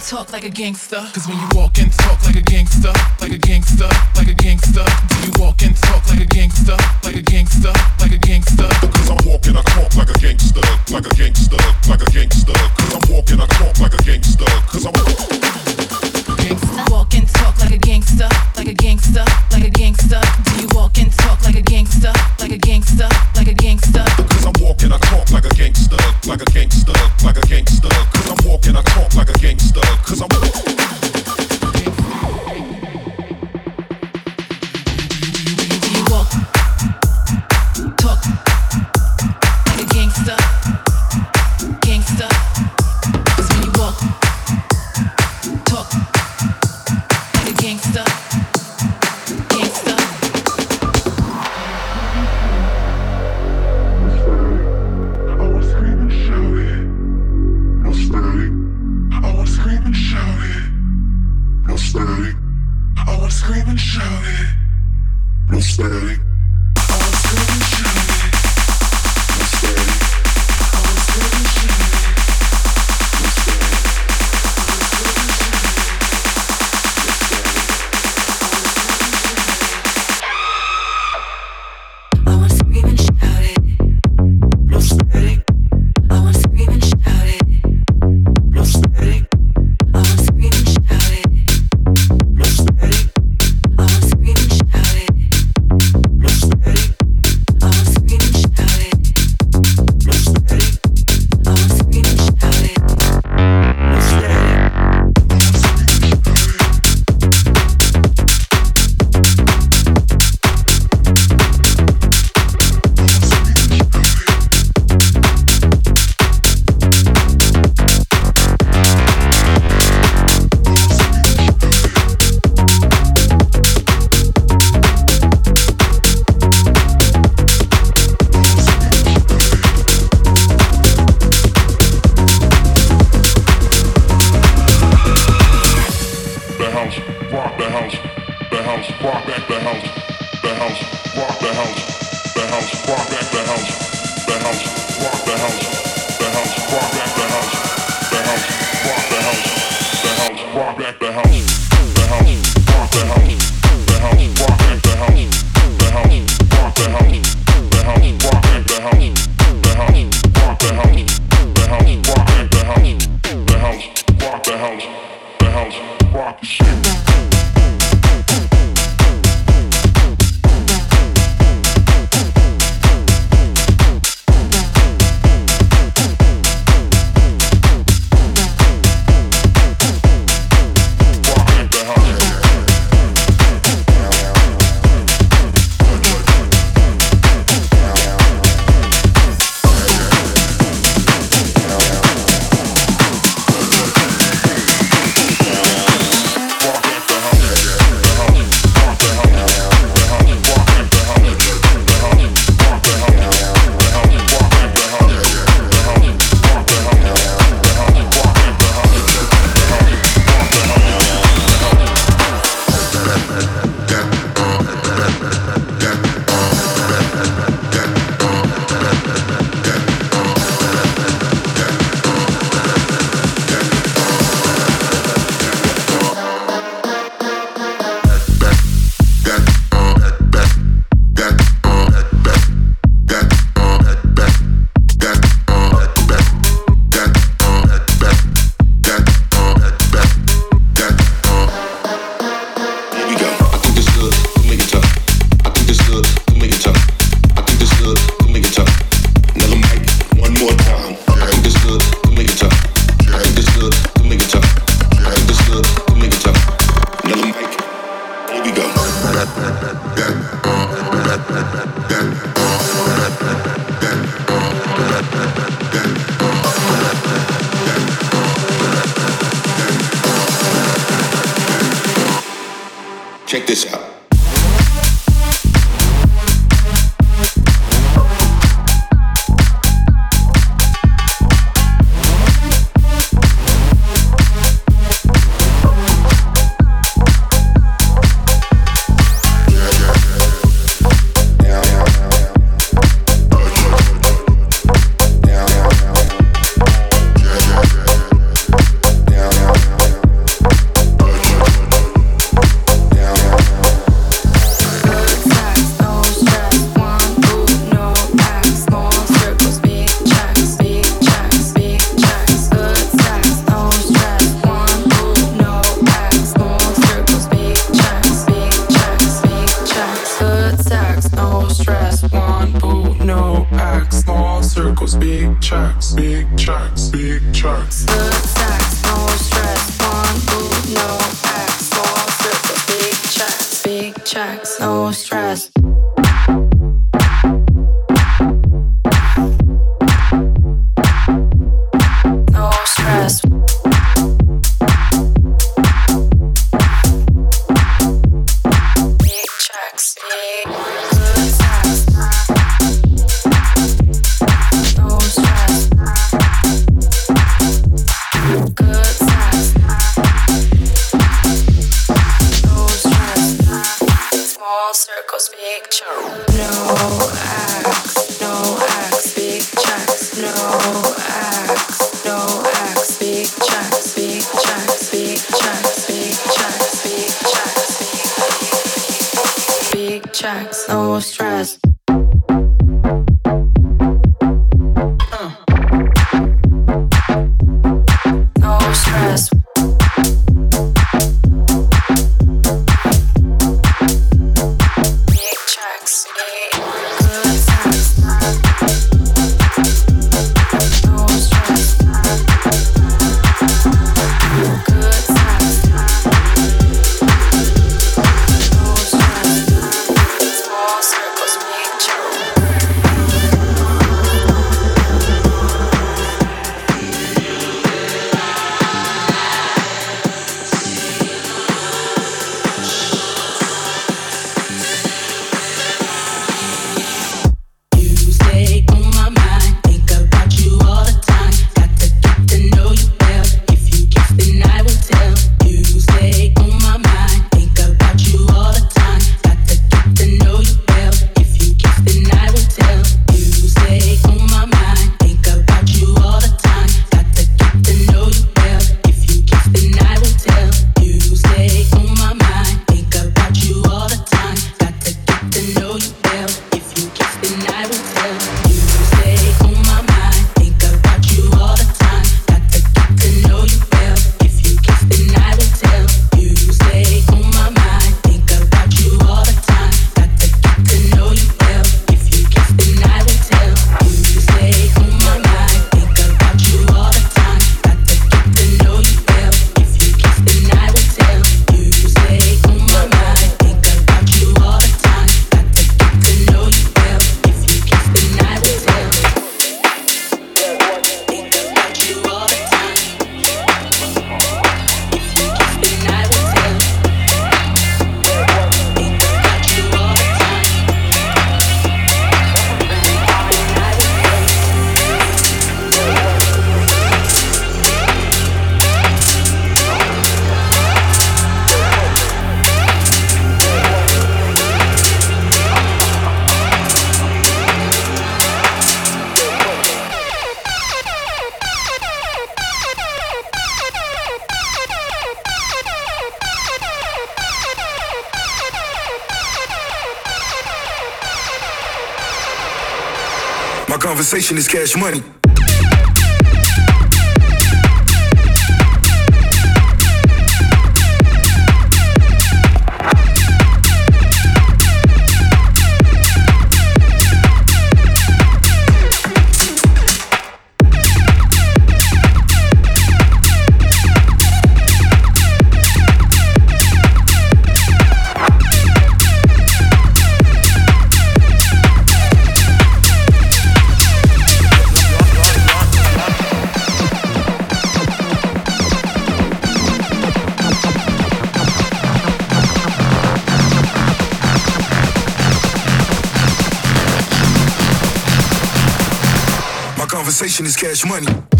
and talk like a gangster. Cause when you walk and talk like a gangster, like a gangster, like a gangster. Do you walk and talk like a gangster, like a gangster, like a gangster? Cause I'm walking, I talk like a gangster, like a gangster, like a gangster. Cause I'm walking, I talk like a gangster. Cause I'm. Walk and talk like a gangster, like a gangster, like a gangster. Do you walk and talk like a gangster, like a gangster, like a gangster? Cause I'm walking, I talk like a gangster, like a gangster, like a gangster. Cause I'm walking, I talk like a gangster. Cause I'm conversation is cash money. conversation is cash money.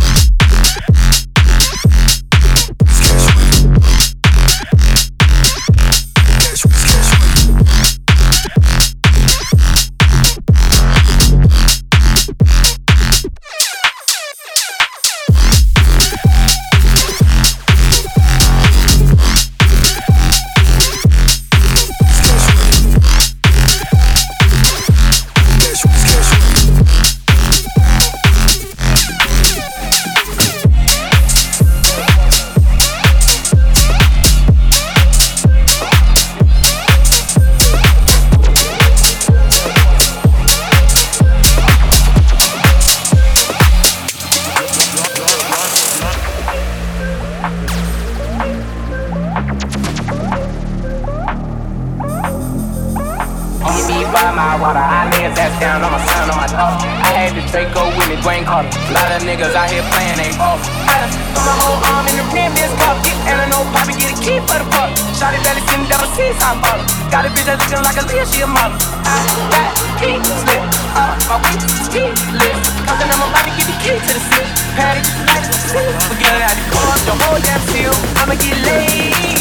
by my water. I lay that down on my son on my daughter. I had the Draco with me, Dwayne Carter. A lot of niggas out here playing they off. I done put my whole arm in the rim, this cup. And I know Poppy get a key for the fuck. Shotty belly sitting the a seat, I'm ballin'. Got a bitch that's lookin' like a Leah, she a mother. I got key slip, uh, my weak key lip. Cause I'm about to get the key to the slip. Patty, like, forget it, I just the whole damn seal. I'ma get lazy.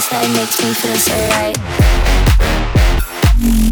that makes me feel so right.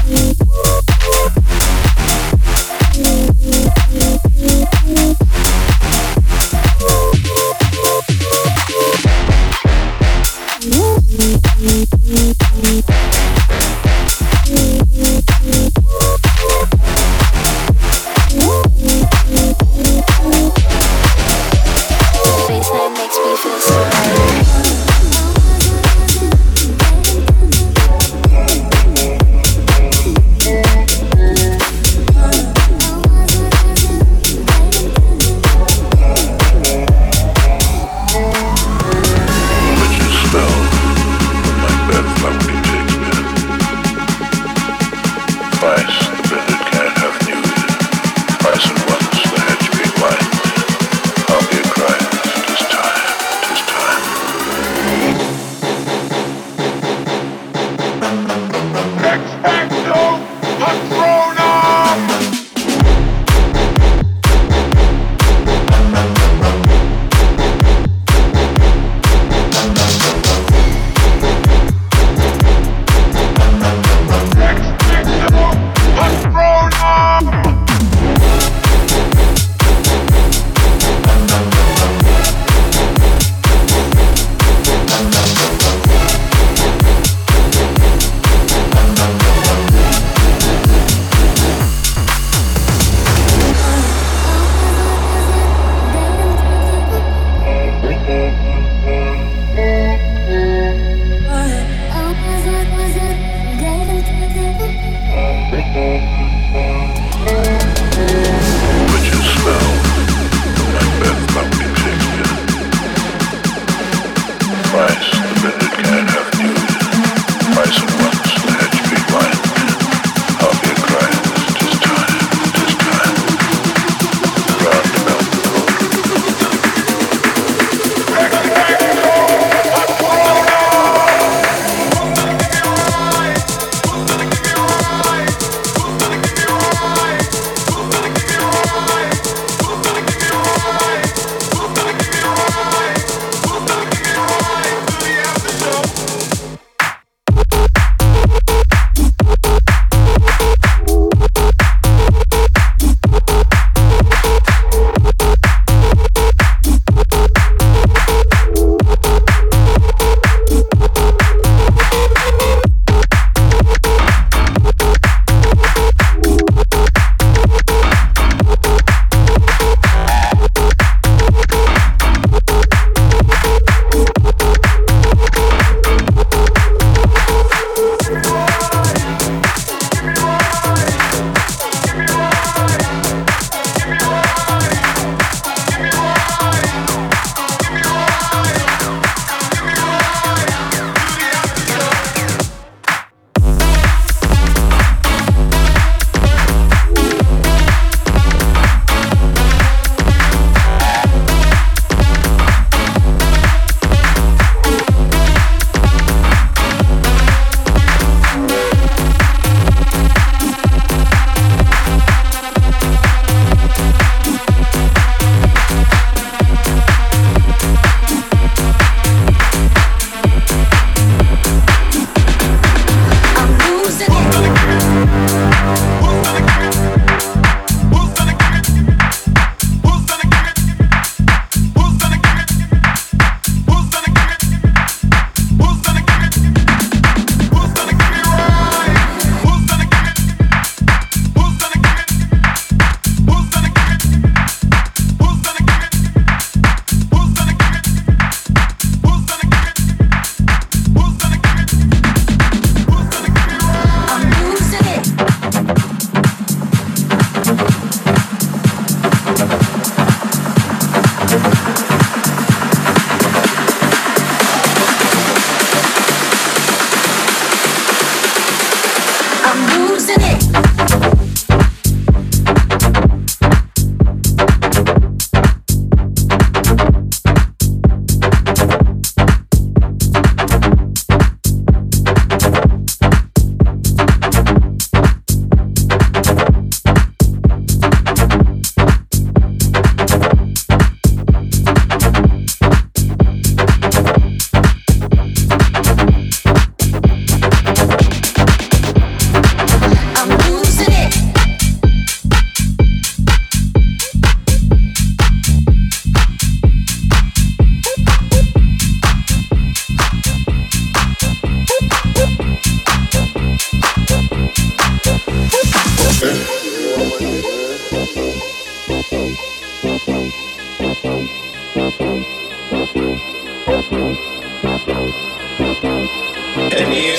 And you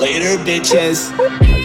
later, bitches.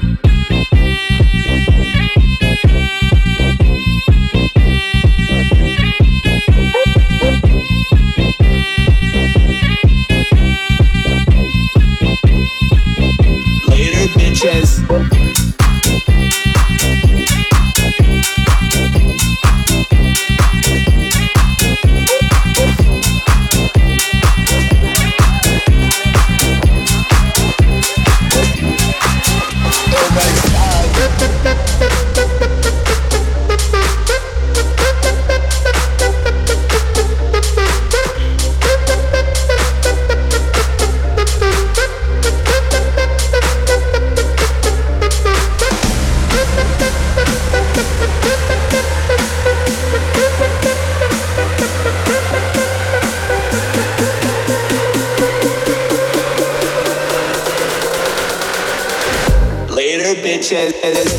says